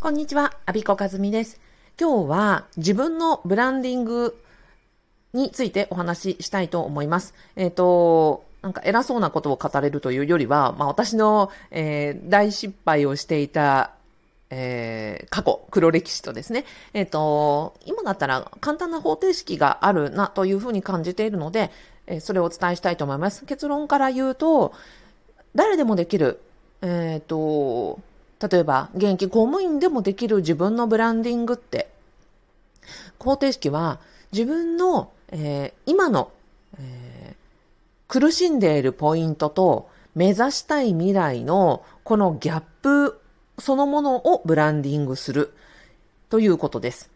こんにちは、アビコカズミです。今日は自分のブランディングについてお話ししたいと思います。えっ、ー、と、なんか偉そうなことを語れるというよりは、まあ私の、えー、大失敗をしていたえー、過去、黒歴史とですね、えっ、ー、と、今だったら簡単な方程式があるなというふうに感じているので、えー、それをお伝えしたいと思います。結論から言うと、誰でもできる、えっ、と、例えば、現役公務員でもできる自分のブランディングって、肯定式は自分の、え今の、え苦しんでいるポイントと目指したい未来のこのギャップそのものをブランディングするということです。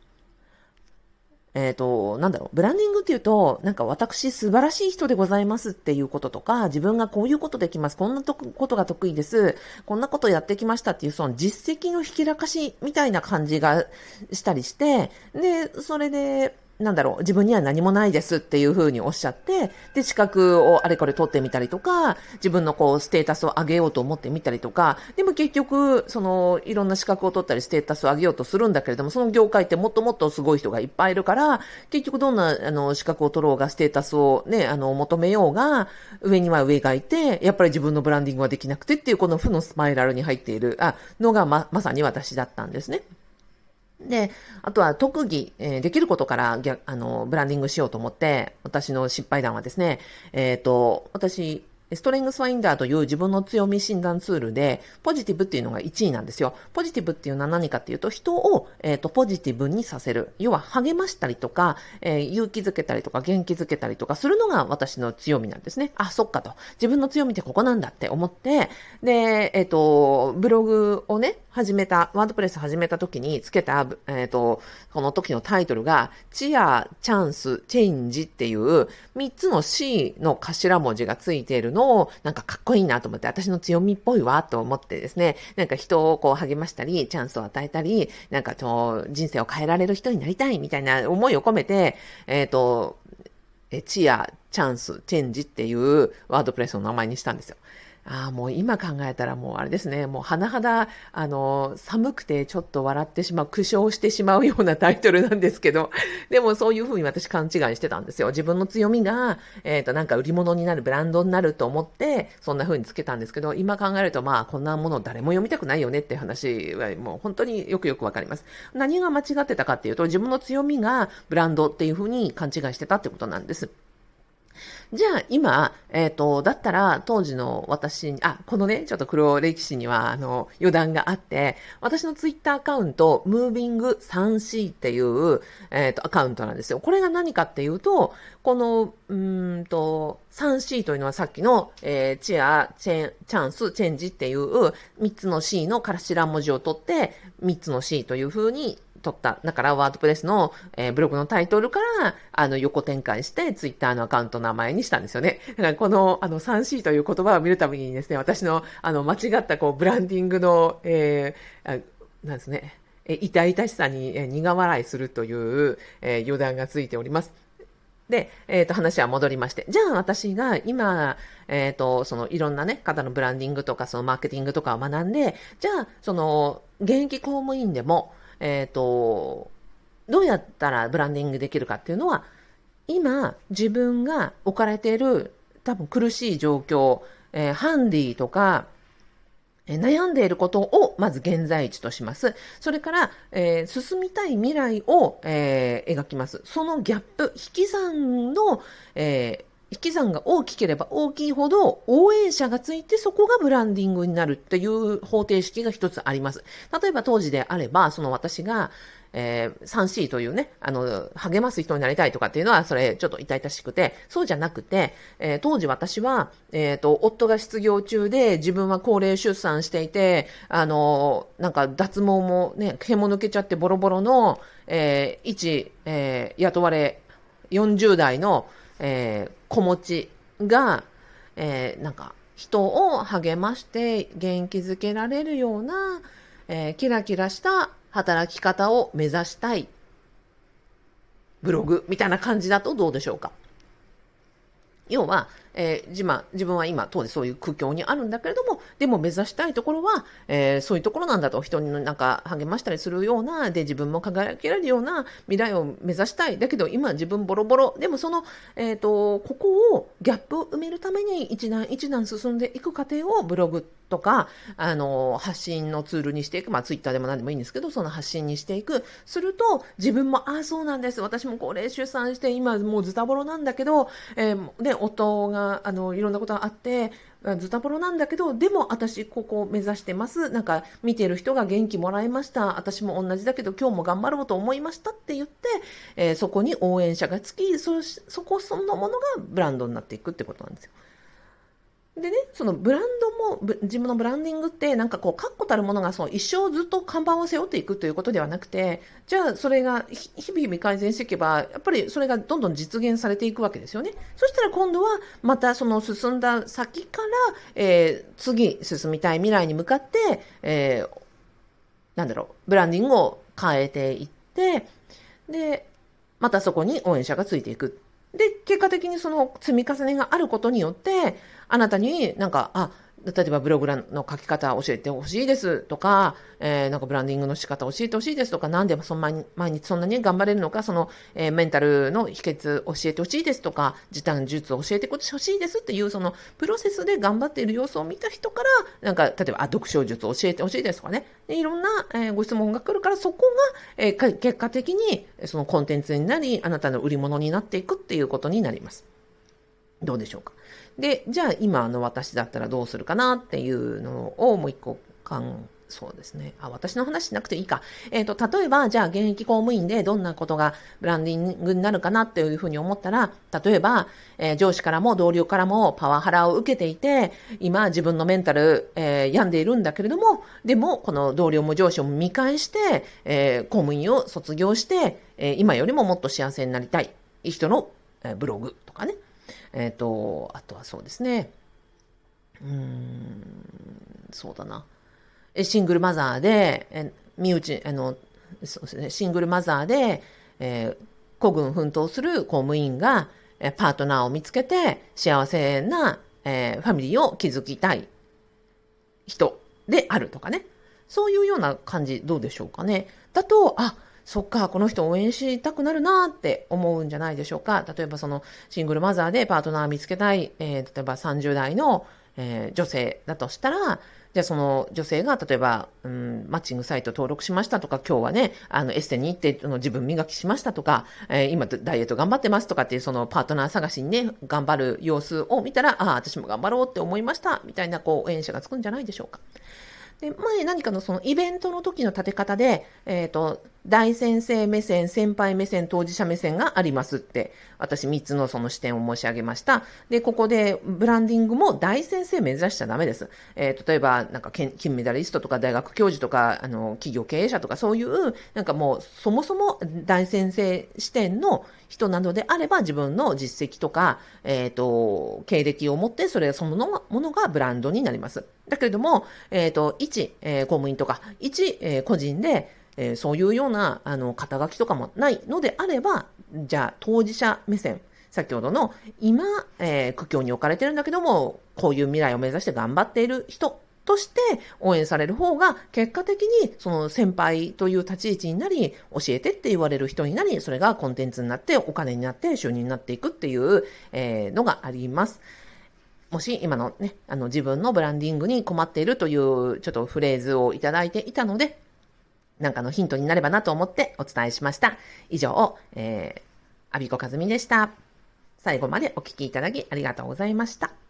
えっ、ー、と、なんだろう、ブランディングっていうと、なんか私素晴らしい人でございますっていうこととか、自分がこういうことできます、こんなことが得意です、こんなことやってきましたっていう、その実績のひきらかしみたいな感じがしたりして、で、それで、なんだろう、自分には何もないですっていうふうにおっしゃって、で、資格をあれこれ取ってみたりとか、自分のこう、ステータスを上げようと思ってみたりとか、でも結局、その、いろんな資格を取ったり、ステータスを上げようとするんだけれども、その業界ってもっともっとすごい人がいっぱいいるから、結局どんな、あの、資格を取ろうが、ステータスをね、あの、求めようが、上には上がいて、やっぱり自分のブランディングはできなくてっていう、この負のスパイラルに入っている、あ、のがま、まさに私だったんですね。で、あとは特技、えー、できることからあのブランディングしようと思って、私の失敗談はですね、えっ、ー、と、私、ストレングスファインダーという自分の強み診断ツールで、ポジティブっていうのが1位なんですよ。ポジティブっていうのは何かっていうと、人を、え、ー、と、ポジティブにさせる。要は、励ましたりとか、えー、勇気づけたりとか、元気づけたりとかするのが私の強みなんですね。あ、そっかと。自分の強みってここなんだって思って、で、えっ、ー、と、ブログをね、始めた、ワードプレス始めた時につけた、えっ、と、この時のタイトルが、チア、チャンス、チェンジっていう3つの C の頭文字がついているのを、なんかかっこいいなと思って、私の強みっぽいわと思ってですね、なんか人をこう励ましたり、チャンスを与えたり、なんかと人生を変えられる人になりたいみたいな思いを込めて、えっ、ー、と、えチア、チャンス、チェンジっていうワードプレスの名前にしたんですよ。ああ、もう今考えたらもうあれですね、もう甚だ、あの、寒くてちょっと笑ってしまう、苦笑してしまうようなタイトルなんですけど、でもそういうふうに私勘違いしてたんですよ。自分の強みが、えっ、ー、と、なんか売り物になる、ブランドになると思って、そんなふうにつけたんですけど、今考えるとまあ、こんなもの誰も読みたくないよねって話はもう本当によくよくわかります。何が間違ってたかっていうと、自分の強みがブランドっていうふうに勘違いしてたってことなんです。じゃあ今、えっ、ー、と、だったら当時の私に、あ、このね、ちょっと黒歴史には、あの、余談があって、私のツイッターアカウント、ムービング 3C っていう、えっ、ー、と、アカウントなんですよ。これが何かっていうと、この、うんと、3C というのはさっきの、えー、チア、チェン、チャンス、チェンジっていう3つの C の頭文字を取って、3つの C という風に取った。だからワードプレスの、えー、ブログのタイトルから、あの、横展開して、ツイッターのアカウントの名前にしたんですよね。だからこの、あの、3C という言葉を見るたびにですね、私の、あの、間違ったこう、ブランディングの、えー、なんですね、え痛々しさに、え苦笑いするという、えー、余談がついております。で、えっ、ー、と、話は戻りまして。じゃあ私が今、えっ、ー、と、そのいろんなね、方のブランディングとか、そのマーケティングとかを学んで、じゃあ、その、現役公務員でも、えっ、ー、と、どうやったらブランディングできるかっていうのは、今、自分が置かれている多分苦しい状況、えー、ハンディとか、え悩んでいることをまず現在地とします。それから、えー、進みたい未来を、えー、描きます。そのギャップ、引き算の、えー引き算が大きければ大きいほど応援者がついてそこがブランディングになるっていう方程式が一つあります。例えば当時であれば、その私が、えー、3C というね、あの、励ます人になりたいとかっていうのは、それちょっと痛々しくて、そうじゃなくて、えー、当時私は、えっ、ー、と、夫が失業中で、自分は高齢出産していて、あの、なんか脱毛もね、毛も抜けちゃってボロボロの、えー、一、えー、雇われ40代の、えー、子持ちが、えー、なんか人を励まして元気づけられるような、えー、キラキラした働き方を目指したい。ブログみたいな感じだとどうでしょうか？要は、えー、自自分は今、当時そういう苦境にあるんだけれども、でも目指したいところは、えー、そういうところなんだと、人になんか励ましたりするような、で、自分も輝けるような未来を目指したい。だけど、今自分ボロボロ。でもその、えっ、ー、と、ここを、ギャップを埋めるために一段一段進んでいく過程をブログとか、あの、発信のツールにしていく。まあ、ツイッターでも何でもいいんですけど、その発信にしていく。すると、自分も、ああ、そうなんです。私も高齢出産して、今もうズタボロなんだけど、えー、で、夫が、あの、いろんなことがあって、ズタボロなんだけど、でも私ここを目指してます。なんか見てる人が元気もらいました。私も同じだけど今日も頑張ろうと思いましたって言って、えー、そこに応援者がつき、そ、そこそのものがブランドになっていくってことなんですよ。でね、そのブランドも、自分のブランディングって、なんかこう、確固たるものがそう、一生ずっと看板を背負っていくということではなくて、じゃあそれが日々日々改善していけば、やっぱりそれがどんどん実現されていくわけですよね。そしたら今度は、またその進んだ先から、えー、次進みたい未来に向かって、えー、なんだろう、ブランディングを変えていって、で、またそこに応援者がついていく。で、結果的にその積み重ねがあることによって、あなたになんか、あ、例えばブログの書き方教えてほしいですとか、えー、なんかブランディングの仕方教えてほしいですとか、何でそんなに毎日そんなに頑張れるのか、その、えー、メンタルの秘訣教えてほしいですとか、時短術を教えてほしいですっていう、そのプロセスで頑張っている様子を見た人から、なんか、例えば、あ、読書術を教えてほしいですとかね、でいろんな、えー、ご質問が来るから、そこが、え、結果的にそのコンテンツになり、あなたの売り物になっていくっていうことになります。どうでしょうか。で、じゃあ今の私だったらどうするかなっていうのをもう一個考そうですね。あ、私の話しなくていいか。えっ、ー、と、例えば、じゃあ、現役公務員でどんなことがブランディングになるかなっていうふうに思ったら、例えば、えー、上司からも同僚からもパワハラを受けていて、今、自分のメンタル、えー、病んでいるんだけれども、でも、この同僚も上司を見返して、え公務員を卒業して、え今よりももっと幸せになりたい人の、えブログとかね。えっ、と、あとはそうですね。うーん、そうだな。シングルマザーで、え身内、あの、そうですね、シングルマザーで、えー、孤軍奮闘する公務員が、えパートナーを見つけて幸せな、えー、ファミリーを築きたい人であるとかね。そういうような感じどうでしょうかね。だと、あ、そっか、この人応援したくなるなって思うんじゃないでしょうか。例えばそのシングルマザーでパートナー見つけたい、えー、例えば30代の、えー、女性だとしたら、じゃあその女性が例えば、うん、マッチングサイト登録しましたとか、今日はね、あのエステに行っての自分磨きしましたとか、えー、今ダイエット頑張ってますとかっていうそのパートナー探しにね、頑張る様子を見たら、ああ、私も頑張ろうって思いました、みたいなこう、応援者がつくんじゃないでしょうか。で、前何かのそのイベントの時の立て方で、えっ、ー、と、大先生目線、先輩目線、当事者目線がありますって、私3つのその視点を申し上げました。で、ここでブランディングも大先生目指しちゃダメです。えー、例えば、なんか金メダリストとか大学教授とか、あの、企業経営者とかそういう、なんかもう、そもそも大先生視点の人などであれば、自分の実績とか、えっ、ー、と、経歴を持って、それそのものがブランドになります。だけれども、えっ、ー、と、一、えー、公務員とか、一、えー、個人で、えー、そういうような、あの、肩書きとかもないのであれば、じゃあ、当事者目線、先ほどの、今、えー、苦境に置かれてるんだけども、こういう未来を目指して頑張っている人として応援される方が、結果的にその先輩という立ち位置になり、教えてって言われる人になり、それがコンテンツになって、お金になって、収入になっていくっていう、え、のがあります。もし今のね、あの自分のブランディングに困っているというちょっとフレーズをいただいていたので、なんかのヒントになればなと思ってお伝えしました。以上、えー、アビコカズミでした。最後までお聴きいただきありがとうございました。